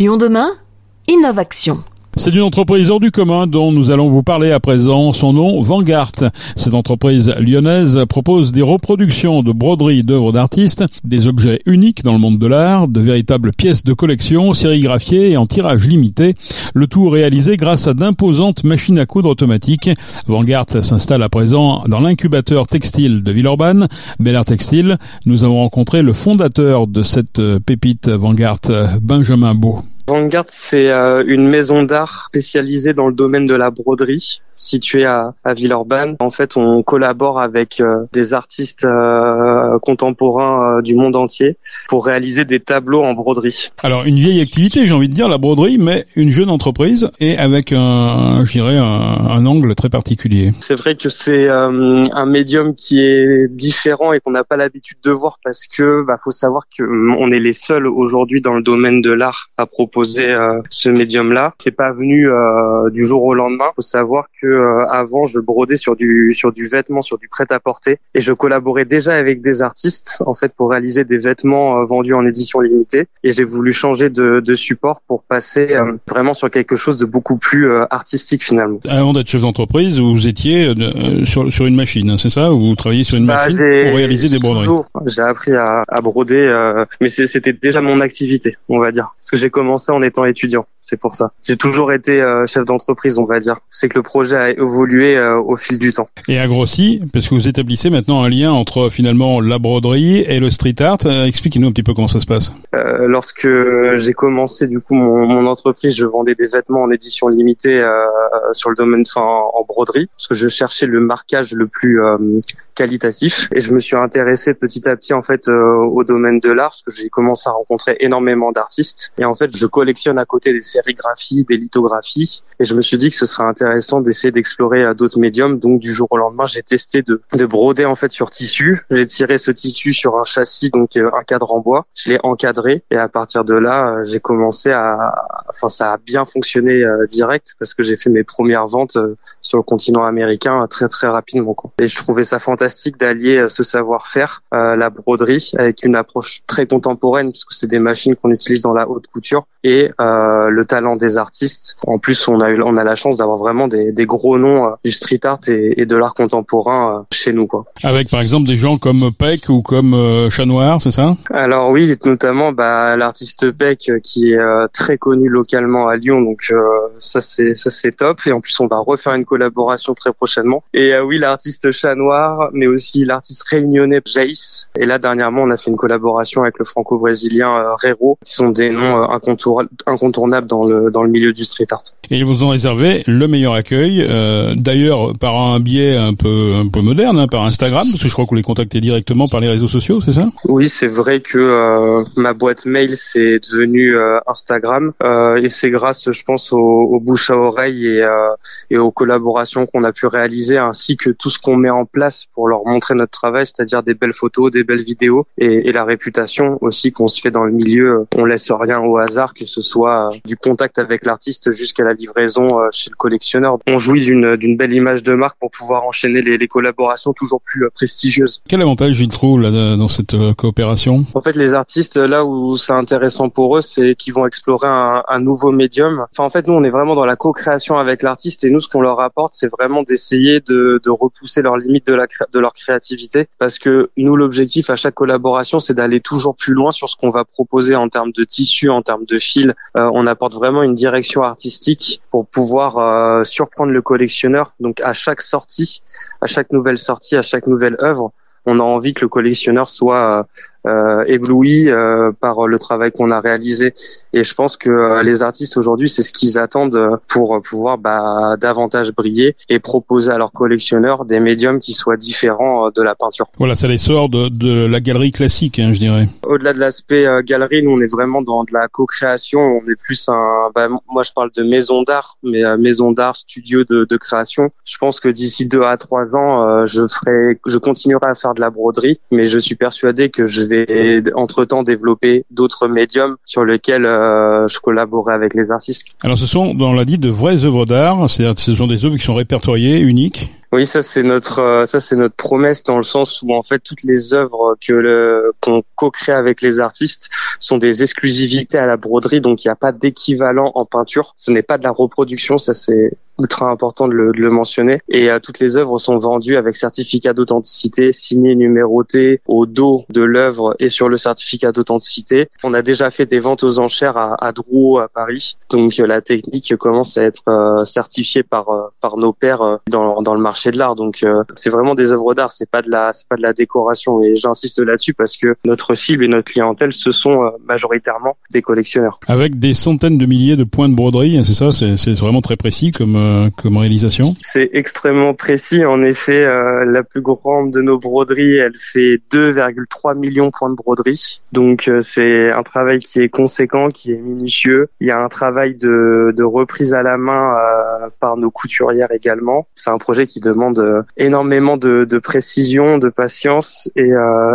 Lyon demain, Innovation. C'est une entreprise hors du commun dont nous allons vous parler à présent. Son nom, Vanguard. Cette entreprise lyonnaise propose des reproductions de broderies d'œuvres d'artistes, des objets uniques dans le monde de l'art, de véritables pièces de collection sérigraphiées et en tirage limité. Le tout réalisé grâce à d'imposantes machines à coudre automatiques. Vanguard s'installe à présent dans l'incubateur textile de Villeurbanne, Bel Textile. Nous avons rencontré le fondateur de cette pépite Vanguard, Benjamin Beau. Vanguard, c'est euh, une maison d'art spécialisée dans le domaine de la broderie situé à, à Villeurbanne. En fait, on collabore avec euh, des artistes euh, contemporains euh, du monde entier pour réaliser des tableaux en broderie. Alors, une vieille activité, j'ai envie de dire, la broderie, mais une jeune entreprise et avec un, je dirais, un, un angle très particulier. C'est vrai que c'est un médium qui est différent et qu'on n'a pas l'habitude de voir parce que, bah, faut savoir que on est les seuls aujourd'hui dans le domaine de l'art à proposer ce médium-là. C'est pas venu du jour au lendemain. Faut savoir que euh, avant je brodais sur du sur du vêtement, sur du prêt-à-porter et je collaborais déjà avec des artistes en fait pour réaliser des vêtements euh, vendus en édition limitée et j'ai voulu changer de, de, support pour passer euh, vraiment sur quelque chose de beaucoup plus artistique finalement. Avant d'être chef d'entreprise, vous étiez sur sur une machine, hein, c'est ça? Vous travailliez sur une bah, machine pour réaliser des broderies? J'ai appris à, à broder, mais c'était déjà mon activité, on va dire, parce que j'ai commencé en étant étudiant. C'est pour ça. J'ai toujours été chef d'entreprise, on va dire. C'est que le projet a évolué euh, au fil du temps. Et a grossi, parce que vous établissez maintenant un lien entre finalement la broderie et le street art. Euh, expliquez-nous un petit peu comment ça se passe. Euh, lorsque j'ai commencé du coup mon, mon, entreprise, je vendais des vêtements en édition limitée euh, sur le domaine, enfin en broderie, parce que je cherchais le marquage le plus Et je me suis intéressé petit à petit en fait au domaine de l'art, parce que j'ai commencé à rencontrer énormément d'artistes. Et en fait, je collectionne à côté des sérigraphies, des lithographies, et je me suis dit que ce serait intéressant d'essayer d'explorer à d'autres médiums. Donc du jour au lendemain, j'ai testé de, de broder en fait sur tissu. J'ai tiré ce tissu sur un châssis, donc euh, un cadre en bois. Je l'ai encadré et à partir de là, euh, j'ai commencé à, enfin ça a bien fonctionné euh, direct parce que j'ai fait mes premières ventes sur le continent américain très très rapidement. Quoi. Et je trouvais ça fantastique d'allier ce savoir-faire, la broderie, avec une approche très contemporaine puisque c'est des machines qu'on utilise dans la haute couture et le talent des artistes. En plus, on a eu, on a la chance d'avoir vraiment des, des gros noms euh, du street art et, de l'art contemporain euh, chez nous. Quoi. Avec par exemple des gens comme Peck ou comme euh, Chat Noir, c'est ça? Alors oui, notamment bah, l'artiste Peck qui est très connu localement à Lyon, donc ça c'est ça c'est top. Et en plus on va refaire une collaboration très prochainement. Et oui, l'artiste Chat Noir, mais aussi l'artiste réunionnais Jace. Et là dernièrement on a fait une collaboration avec le franco-brésilien Rero, qui sont des noms incontournables dans le dans le milieu du street art. Et ils vous ont réservé le meilleur accueil euh, d'ailleurs par un biais un peu un peu moderne, hein, par Instagram, parce que je crois que vous les contactez directement par les réseaux sociaux, c'est ça? Oui, c'est vrai que euh, ma boîte mail c'est devenu euh, Instagram et c'est grâce, je pense, aux, bouches à oreille et, et aux collaborations qu'on a pu réaliser, ainsi que tout ce qu'on met en place pour leur montrer notre travail, c'est-à-dire des belles photos, des belles vidéos et, et la réputation aussi qu'on se fait dans le milieu. On laisse rien au hasard, que ce soit du contact avec l'artiste jusqu'à la livraison chez le collectionneur. On jouit d'une belle image de marque pour pouvoir enchaîner les, les collaborations toujours plus euh, prestigieuses. Quel avantage il trouve là, dans cette euh, coopération? En fait, les artistes là où c'est intéressant pour eux, c'est qu'ils vont explorer un, un, nouveau médium. Enfin, en fait, nous, on est vraiment dans la co-création avec l'artiste et nous, ce qu'on leur apporte, c'est vraiment d'essayer de, de, repousser leurs limites de, la, de leur créativité, parce que nous, l'objectif à chaque collaboration, c'est d'aller toujours plus loin sur ce qu'on va proposer en termes de tissu, en termes de fil. Euh, on apporte vraiment une direction artistique pour pouvoir euh, surprendre le collectionneur. Donc à chaque sortie, à chaque nouvelle sortie, à chaque nouvelle œuvre, on a envie que le collectionneur soit euh, ébloui euh, par le travail qu'on a réalisé. Et je pense que euh, les artistes aujourd'hui, c'est ce qu'ils attendent pour pouvoir bah, davantage briller et proposer à leurs collectionneurs des médiums qui soient différents de la peinture. Voilà, ça les sort de, de la galerie classique, hein, je dirais. Au-delà de l'aspect galerie, nous on est vraiment dans de la co-création. On est plus un, bah, moi je parle de maison d'art, mais maison d'art, studio de, de, création. Je pense que d'ici deux à trois ans, je ferai, je continuerai à faire de la broderie, mais je suis persuadé que je vais entre-temps développer d'autres médiums sur lesquels euh, je collaborerai avec les artistes. Alors ce sont, on l'a dit, de vraies œuvres d'art, c'est-à-dire ce sont des œuvres qui sont répertoriées, uniques Oui, ça c'est notre ça c'est notre promesse dans le sens où en fait toutes les œuvres que le qu'on co-crée avec les artistes sont des exclusivités à la broderie, donc il n'y a pas d'équivalent en peinture. Ce n'est pas de la reproduction, ça c'est ultra important de le, de le mentionner. Et euh, toutes les œuvres sont vendues avec certificat d'authenticité signé, numéroté au dos de l'œuvre et sur le certificat d'authenticité. On a déjà fait des ventes aux enchères à, à Drouot à Paris, donc euh, la technique commence à être euh, certifiée par par nos pairs dans, dans le marché de l'art. Donc c'est vraiment des œuvres d'art, c'est pas de la c'est pas de la décoration. Et j'insiste là-dessus parce que notre cible et notre clientèle ce sont majoritairement des collectionneurs. Avec des centaines de milliers de points de broderie, hein, c'est ça, c'est vraiment très précis comme euh, comme réalisation C'est extrêmement précis. En effet, euh, la plus grande de nos broderies, elle fait 2,3 millions de points de broderie. Donc euh, c'est un travail qui est conséquent, qui est minutieux. Il y a un travail de, de reprise à la main par nos couturières également. C'est un projet qui demande énormément de, de précision, de patience et,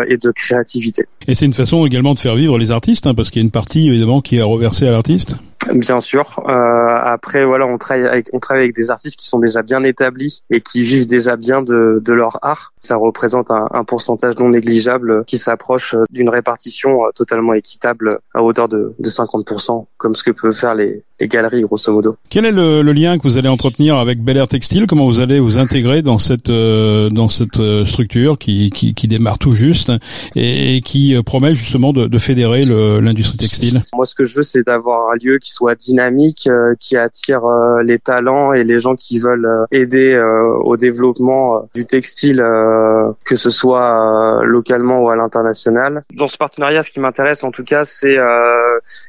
et de créativité. Et c'est une façon également de faire vivre les artistes, hein, parce qu'il y a une partie évidemment qui est reversée à l'artiste. Bien sûr. Euh, après, voilà, on travaille avec des artistes qui sont déjà bien établis et qui vivent déjà bien de, leur art. Ça représente un, un pourcentage non négligeable qui s'approche d'une répartition euh, totalement équitable à hauteur de, de 50%, comme ce que peuvent faire les, les galeries, grosso modo. Quel est le, le, lien que vous allez entretenir avec Bel Air Textile? Comment vous allez vous intégrer dans cette euh, dans cette euh, structure qui, qui, qui démarre tout juste et, et qui promet justement de, de fédérer l'industrie textile? Moi, ce que je veux, c'est d'avoir un lieu qui soit dynamique, euh, qui attire euh, les talents et les gens qui veulent euh, aider au développement du textile, que ce soit localement ou à l'international. Dans ce partenariat, ce qui m'intéresse en tout cas, c'est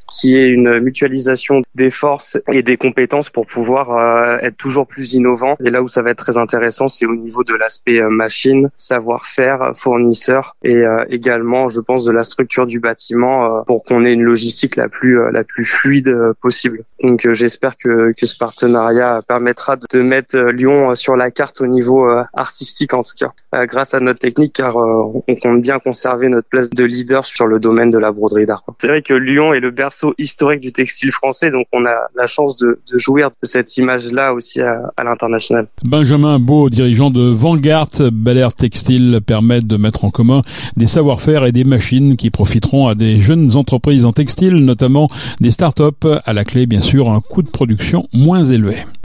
qu'il y ait une mutualisation des forces et des compétences pour pouvoir être toujours plus innovant. Et là où ça va être très intéressant, c'est au niveau de l'aspect machine, savoir-faire, fournisseur et également, je pense, de la structure du bâtiment pour qu'on ait une logistique la plus la plus fluide possible. Donc euh, j'espère que, que ce partenariat permettra de mettre euh, Lyon euh, sur la carte au niveau artistique en tout cas, grâce à notre technique car on compte bien conserver notre place de leader sur le domaine de la broderie d'art. C'est vrai que Lyon est le berceau historique du textile français, donc on a la chance de, de jouir de cette image-là aussi à, à l'international. Benjamin Beau, dirigeant de Vanguard Bel Air Textile, permet de mettre en commun des savoir-faire et des machines qui profiteront à des jeunes entreprises en textile, notamment des start-up à la clé, bien sûr, un coût de production moins élevé.